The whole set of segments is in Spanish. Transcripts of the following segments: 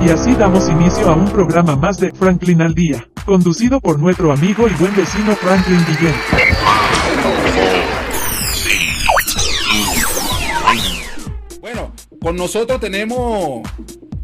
Y así damos inicio a un programa más de Franklin al Día, conducido por nuestro amigo y buen vecino Franklin Guillén. Bueno, con nosotros tenemos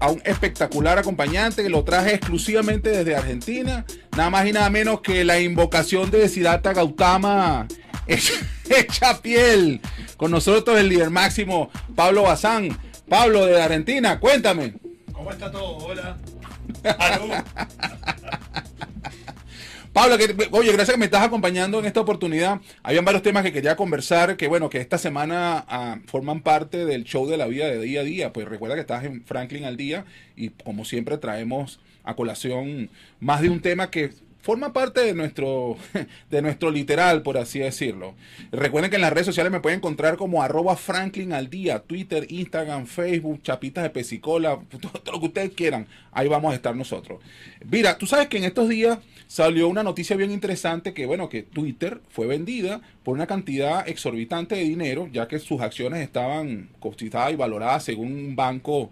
a un espectacular acompañante que lo traje exclusivamente desde Argentina, nada más y nada menos que la invocación de Siddhartha Gautama hecha, piel. Con nosotros el líder máximo, Pablo Bazán. Pablo de Argentina, cuéntame. ¿Cómo está todo? Hola. Pablo, que, oye, gracias que me estás acompañando en esta oportunidad. Habían varios temas que quería conversar, que bueno, que esta semana ah, forman parte del show de la vida de día a día. Pues recuerda que estás en Franklin al día y como siempre traemos a colación más de un tema que forma parte de nuestro, de nuestro literal, por así decirlo. Recuerden que en las redes sociales me pueden encontrar como arroba Franklin al día, Twitter, Instagram, Facebook, chapitas de pesicola, todo lo que ustedes quieran. Ahí vamos a estar nosotros. Mira, tú sabes que en estos días salió una noticia bien interesante que, bueno, que Twitter fue vendida por una cantidad exorbitante de dinero, ya que sus acciones estaban cotizadas y valoradas según un banco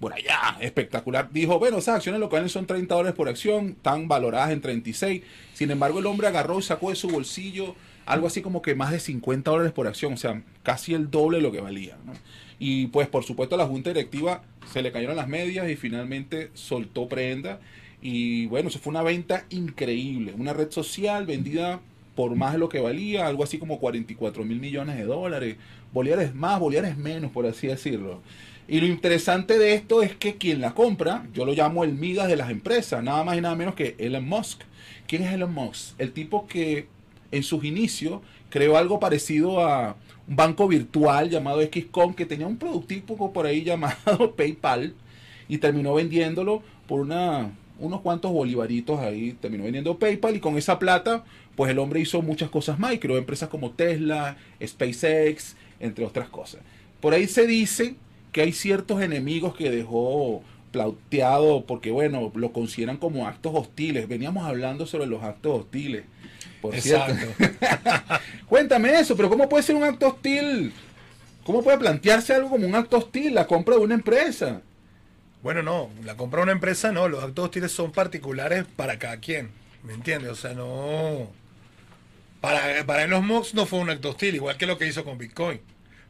por allá, espectacular. Dijo, bueno, esas acciones locales son 30 dólares por acción, están valoradas en 36. Sin embargo, el hombre agarró y sacó de su bolsillo algo así como que más de 50 dólares por acción, o sea, casi el doble de lo que valía. ¿no? Y pues, por supuesto, a la junta directiva se le cayeron las medias y finalmente soltó prenda. Y bueno, eso fue una venta increíble. Una red social vendida por más de lo que valía, algo así como 44 mil millones de dólares. Bolívares más, bolívares menos, por así decirlo. Y lo interesante de esto es que quien la compra, yo lo llamo el Midas de las empresas, nada más y nada menos que Elon Musk. ¿Quién es Elon Musk? El tipo que en sus inicios creó algo parecido a un banco virtual llamado XCOM que tenía un productivo por ahí llamado PayPal y terminó vendiéndolo por una, unos cuantos bolivaritos ahí, terminó vendiendo PayPal y con esa plata pues el hombre hizo muchas cosas más y creó empresas como Tesla, SpaceX, entre otras cosas. Por ahí se dice que hay ciertos enemigos que dejó plauteado porque, bueno, lo consideran como actos hostiles. Veníamos hablando sobre los actos hostiles. Por Exacto. cierto. Cuéntame eso, pero ¿cómo puede ser un acto hostil? ¿Cómo puede plantearse algo como un acto hostil, la compra de una empresa? Bueno, no, la compra de una empresa no, los actos hostiles son particulares para cada quien, ¿me entiendes? O sea, no... Para, para los Musk no fue un acto hostil, igual que lo que hizo con Bitcoin.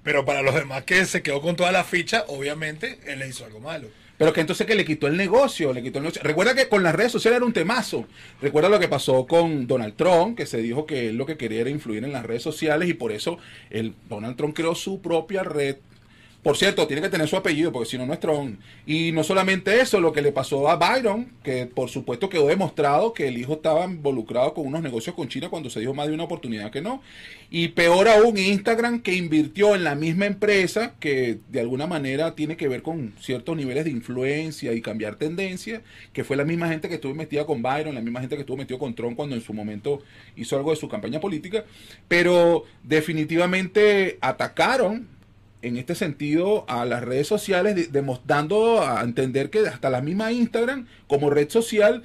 Pero para los demás que se quedó con toda la ficha, obviamente él le hizo algo malo. Pero que entonces que le quitó el negocio, le quitó el negocio. Recuerda que con las redes sociales era un temazo. Recuerda lo que pasó con Donald Trump, que se dijo que él lo que quería era influir en las redes sociales y por eso el Donald Trump creó su propia red. Por cierto, tiene que tener su apellido, porque si no, no es Trump. Y no solamente eso, lo que le pasó a Byron, que por supuesto quedó demostrado que el hijo estaba involucrado con unos negocios con China cuando se dijo más de una oportunidad que no. Y peor aún, Instagram, que invirtió en la misma empresa, que de alguna manera tiene que ver con ciertos niveles de influencia y cambiar tendencia, que fue la misma gente que estuvo metida con Byron, la misma gente que estuvo metido con Trump cuando en su momento hizo algo de su campaña política. Pero definitivamente atacaron en este sentido a las redes sociales, de- demos- dando a entender que hasta la misma Instagram como red social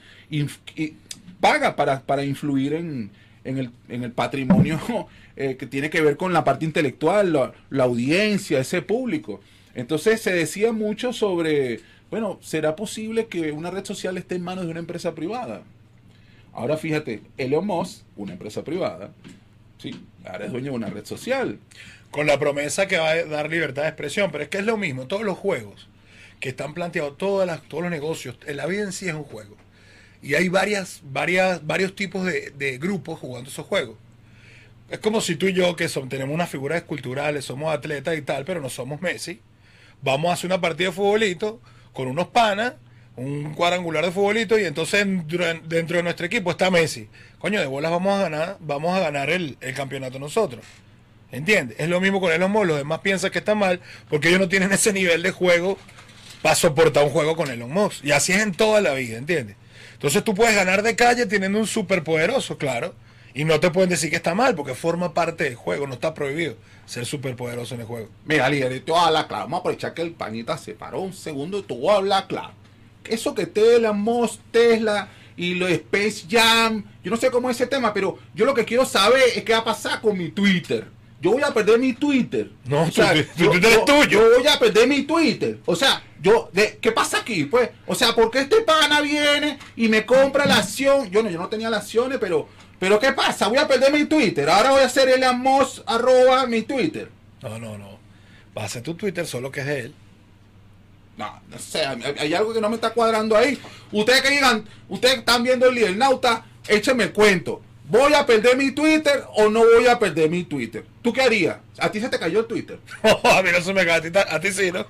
paga para, para influir en, en el, en el patrimonio eh, que tiene que ver con la parte intelectual, la audiencia, ese público. Entonces se decía mucho sobre, bueno, ¿será posible que una red social esté en manos de una empresa privada? Ahora fíjate, Elon Musk, una empresa privada, sí, ahora es dueño de una red social. Con la promesa que va a dar libertad de expresión, pero es que es lo mismo, todos los juegos que están planteados, todos los negocios, la vida en sí es un juego. Y hay varias, varias, varios tipos de, grupos jugando esos juegos. Es como si tú y yo, que son, tenemos unas figuras esculturales, somos atletas y tal, pero no somos Messi. Vamos a hacer una partida de futbolito con unos panas, un cuadrangular de futbolito, y entonces dentro de nuestro equipo está Messi. Coño, de bolas vamos a ganar, vamos a ganar el, el campeonato nosotros. ¿Entiendes? Es lo mismo con Elon Musk. Los demás piensan que está mal porque ellos no tienen ese nivel de juego para soportar un juego con Elon Musk. Y así es en toda la vida, ¿entiendes? Entonces tú puedes ganar de calle teniendo un superpoderoso, claro. Y no te pueden decir que está mal porque forma parte del juego, no está prohibido ser superpoderoso en el juego. Mira, líder, a hablar claro. Vamos a aprovechar que el panita se paró un segundo y a hablar claro. Eso que Tesla, Musk, Tesla y lo de Space Jam, yo no sé cómo es ese tema, pero yo lo que quiero saber es qué va a pasar con mi Twitter. yo voy a perder mi Twitter. No, O sea, tu- tu yo- Twitter es yo- tuyo. Yo voy a perder mi Twitter. O sea, yo, de, ¿qué pasa aquí? Pues, o sea, porque este pana viene y me compra la acción. Yo no, yo no tenía las acciones, pero, pero ¿qué pasa? Voy a perder mi Twitter. Ahora voy a hacer el amos arroba mi Twitter. No, no, no. Va a ser tu Twitter solo que es de él. No, no sé, hay, algo que no me está cuadrando ahí. Ustedes que digan, ustedes están viendo el líder nauta, échenme el cuento. ¿Voy a perder mi Twitter o no voy a perder mi Twitter? ¿Tú qué harías? ¿A ti se te cayó el Twitter? a mí no se me cae, a ti, ta- a ti sí, ¿no?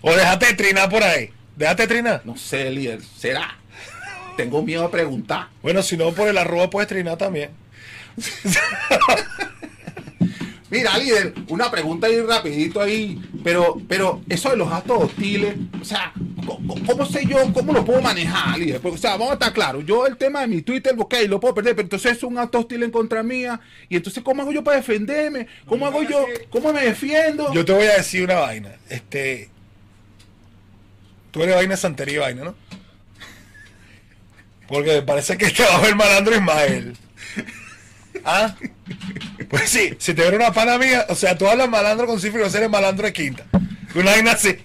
O déjate trinar por ahí. Déjate trinar. No sé, líder. ¿Será? Tengo miedo a preguntar. Bueno, si no, por el arroba puedes trinar también. Mira, líder, una pregunta ahí rapidito ahí, pero, pero eso de los actos hostiles, o sea, ¿cómo, cómo sé yo, cómo lo puedo manejar, líder? Porque, o sea, vamos a estar claros, yo el tema de mi Twitter, ok, lo puedo perder, pero entonces es un acto hostil en contra mía, y entonces, ¿cómo hago yo para defenderme? ¿Cómo hago yo, cómo me defiendo? Yo te voy a decir una vaina. Este. Tú eres vaina santería y vaina, ¿no? Porque me parece que te va a ver malandro Ismael. ¿Ah? Pues sí, si te viera una pana mía, o sea, tú hablas malandro con cifra y eres malandro de quinta. Una vaina así.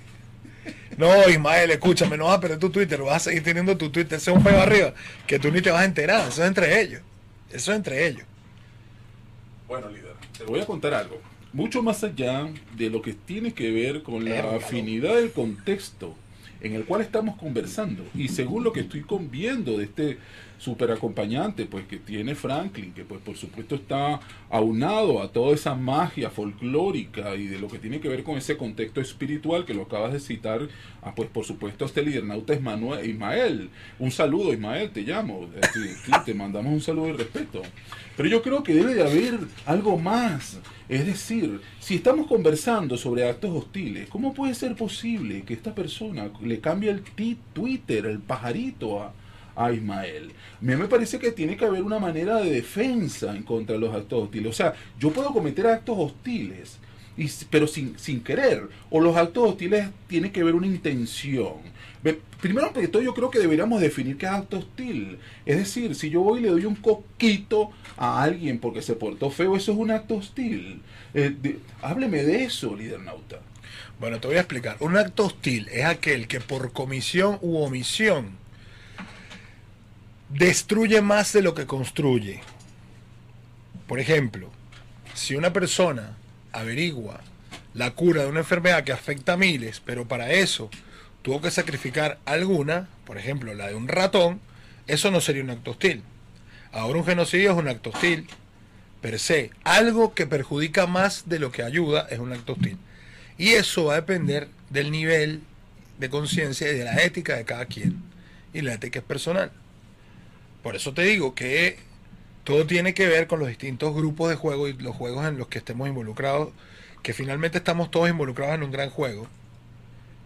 No, Ismael, escúchame, no vas a perder tu Twitter, vas a seguir teniendo tu Twitter, ese es un pego arriba, que tú ni te vas a enterar, eso es entre ellos. Eso es entre ellos. Bueno, líder, te voy a contar algo. Mucho más allá de lo que tiene que ver con la afinidad del contexto en el cual estamos conversando y según lo que estoy viendo de este super acompañante pues que tiene Franklin que pues por supuesto está aunado a toda esa magia folclórica y de lo que tiene que ver con ese contexto espiritual que lo acabas de citar ah, pues por supuesto este lidernauta Manuel, Ismael. Un saludo Ismael te llamo. Eh, sí, sí, te mandamos un saludo y respeto. Pero yo creo que debe de haber algo más. Es decir, si estamos conversando sobre actos hostiles, ¿cómo puede ser posible que esta persona le cambie el Twitter, el pajarito a, a Ismael? A mí me parece que tiene que haber una manera de defensa en contra de los actos hostiles. O sea, yo puedo cometer actos hostiles, y, pero sin, sin querer. O los actos hostiles tienen que ver una intención. Primero que todo, yo creo que deberíamos definir qué es acto hostil. Es decir, si yo voy y le doy un coquito a alguien porque se portó feo, eso es un acto hostil. Eh, hábleme de eso, líder nauta. Bueno, te voy a explicar. Un acto hostil es aquel que por comisión u omisión destruye más de lo que construye. Por ejemplo, si una persona averigua la cura de una enfermedad que afecta a miles, pero para eso tuvo que sacrificar alguna, por ejemplo, la de un ratón, eso no sería un acto hostil. Ahora un genocidio es un acto hostil, per se. Algo que perjudica más de lo que ayuda es un acto hostil. Y eso va a depender del nivel de conciencia y de la ética de cada quien. Y la ética es personal. Por eso te digo que todo tiene que ver con los distintos grupos de juego y los juegos en los que estemos involucrados, que finalmente estamos todos involucrados en un gran juego.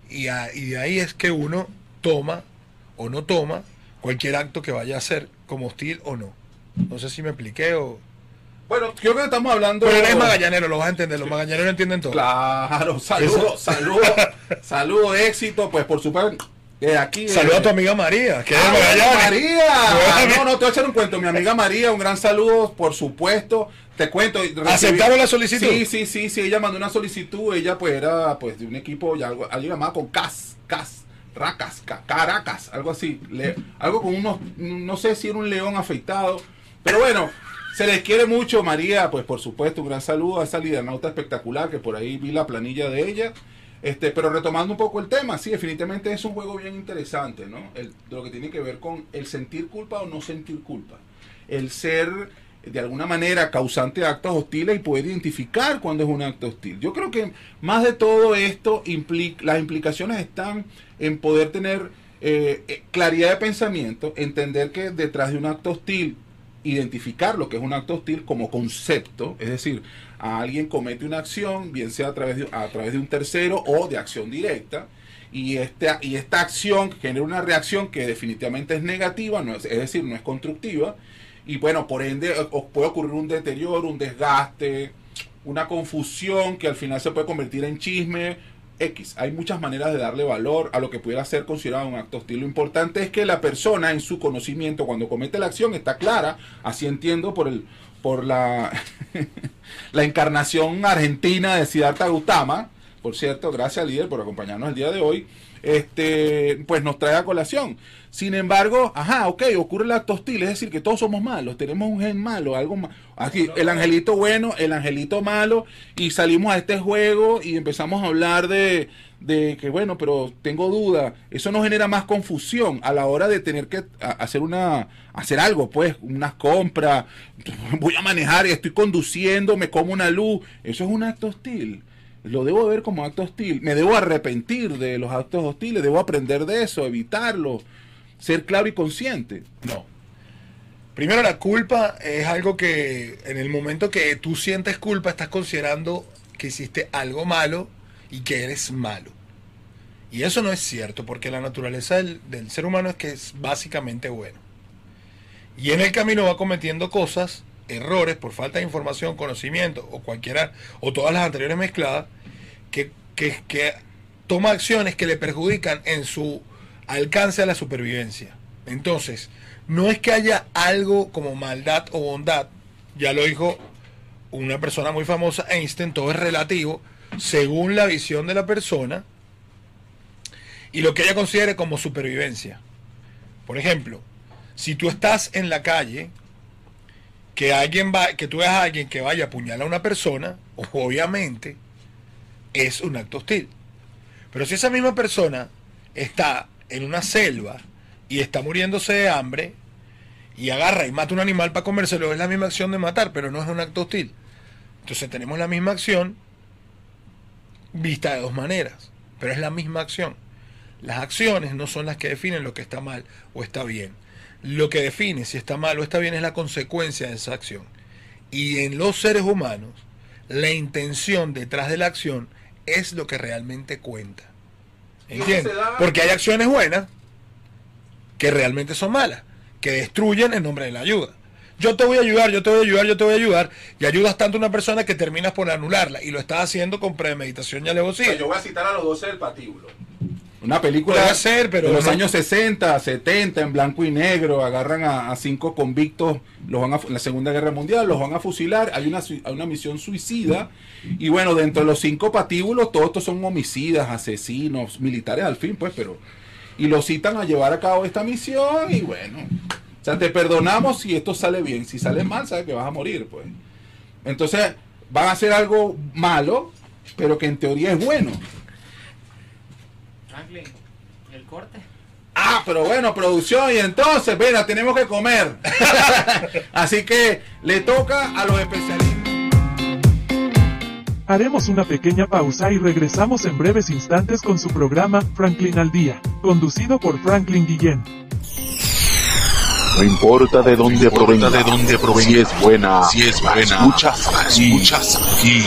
Y, a- y de ahí es que uno toma o no toma cualquier acto que vaya a hacer como hostil o no. No sé si me expliqué o... Bueno, creo que estamos hablando. Pero eres magallanero, lo vas a entender, los magallaneros entienden todo. Claro, saludos, saludos, saludos, éxito, pues por supuesto. De aquí. Saluda eh, a tu amiga María, que Ah. María. No, no, te voy a echar un cuento. Mi amiga María, un gran saludo, por supuesto. Te cuento. recibí- ¿Aceptaron la solicitud? Sí, sí, sí, sí. Ella mandó una solicitud. Ella, pues, era pues de un equipo, ya algo, algo llamado con CAS, CAS, Racas, Ca- Caracas, algo así. Le- algo con unos, no sé si era un león afeitado. Pero bueno, se les quiere mucho, María. Pues, por supuesto, un gran saludo a esa lidernauta espectacular que por ahí vi la planilla de ella. Este, pero retomando un poco el tema, sí, definitivamente es un juego bien interesante, ¿no? El, lo que tiene que ver con el sentir culpa o no sentir culpa. El ser, de alguna manera, causante de actos hostiles y poder identificar cuando es un acto hostil. Yo creo que más de todo esto, impli- las implicaciones están en poder tener eh, eh, claridad de pensamiento, entender que detrás de un acto hostil identificar lo que es un acto hostil como concepto, es decir, a alguien comete una acción, bien sea a través de, a través de un tercero o de acción directa, y, este, y esta acción genera una reacción que definitivamente es negativa, no es, decir, no es constructiva, y bueno, por ende puede ocurrir un deterioro, un desgaste, una confusión que al final se puede convertir en chisme, X. Hay muchas maneras de darle valor a lo que pudiera ser considerado un acto hostil. Lo importante es que la persona en su conocimiento cuando comete la acción está clara, así entiendo por el por la la encarnación argentina de Siddhartha Gautama, por cierto, gracias líder por acompañarnos el día de hoy. Este, pues nos trae a colación. Sin embargo, ajá, ok, ocurre el acto hostil, es decir, que todos somos malos, tenemos un gen malo, algo más. Aquí, el angelito bueno, el angelito malo, y salimos a este juego y empezamos a hablar de, de que, bueno, pero tengo duda. Eso nos genera más confusión a la hora de tener que hacer una, hacer algo, pues, unas compras, voy a manejar estoy conduciendo, me como una luz. Eso es un acto hostil lo debo ver como acto hostil. Me debo arrepentir de los actos hostiles, debo aprender de eso, evitarlo ser claro y consciente. No. Primero, la culpa es algo que en el momento que tú sientes culpa, estás considerando que hiciste algo malo y que eres malo. Y eso no es cierto, porque la naturaleza del, ser humano es que es básicamente bueno. Y en el camino va cometiendo cosas, errores por falta de información, conocimiento o cualquiera, o todas las anteriores mezcladas, que, toma acciones que le perjudican en su alcance a la supervivencia. Entonces, no es que haya algo como maldad o bondad, ya lo dijo una persona muy famosa, Einstein, todo es relativo, según la visión de la persona y lo que ella considere como supervivencia. Por ejemplo, si tú estás en la calle, que alguien va, que tú veas a alguien que vaya a apuñalar a una persona, obviamente es un acto hostil. Pero si esa misma persona está en una selva y está muriéndose de hambre y agarra y mata un animal para comérselo, es la misma acción de matar, pero no es un acto hostil. Entonces tenemos la misma acción vista de dos maneras, pero es la misma acción. Las acciones no son las que definen lo que está mal o está bien. Lo que define si está mal o está bien es la consecuencia de esa acción. Y en los seres humanos, la intención detrás de la acción es lo que realmente cuenta. ¿Entiendes? Porque hay acciones buenas que realmente son malas, que destruyen en nombre de la ayuda. Yo te voy a ayudar, yo te voy a ayudar, yo te voy a ayudar, y ayudas tanto a una persona que terminas por anularla, y lo estás haciendo con premeditación y alevosía. Yo voy a citar a los 12 del patíbulo. Una película ser, pero de los años 60, 70, en blanco y negro, agarran a, cinco convictos, los van a, en la Segunda Guerra Mundial, los van a fusilar, hay una, hay una misión suicida, y bueno, dentro de los cinco patíbulos, todos estos son homicidas, asesinos, militares al fin, pues, pero... Y los citan a llevar a cabo esta misión, y bueno, o sea, te perdonamos si esto sale bien, si sale mal, sabes que vas a morir, pues. Entonces, van a hacer algo malo, pero que en teoría es bueno. Franklin, el corte. Ah, pero bueno, producción, y entonces, venga, tenemos que comer. Así que le toca a los especialistas. Haremos una pequeña pausa y regresamos en breves instantes con su programa Franklin al Día, conducido por Franklin Guillén. No importa de dónde provenga, de dónde provenga, si es buena, si es buena, escuchas escuchas aquí.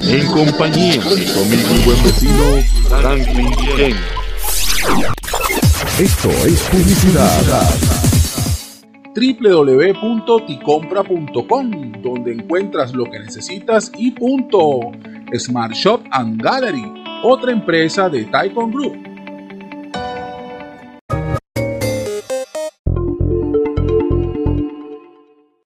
En compañía de tu amigo y buen vecino, Franklin Guillén. Esto es publicidad www.ticompra.com, donde encuentras lo que necesitas y punto. Smart Shop and Gallery, otra empresa de Taikon Group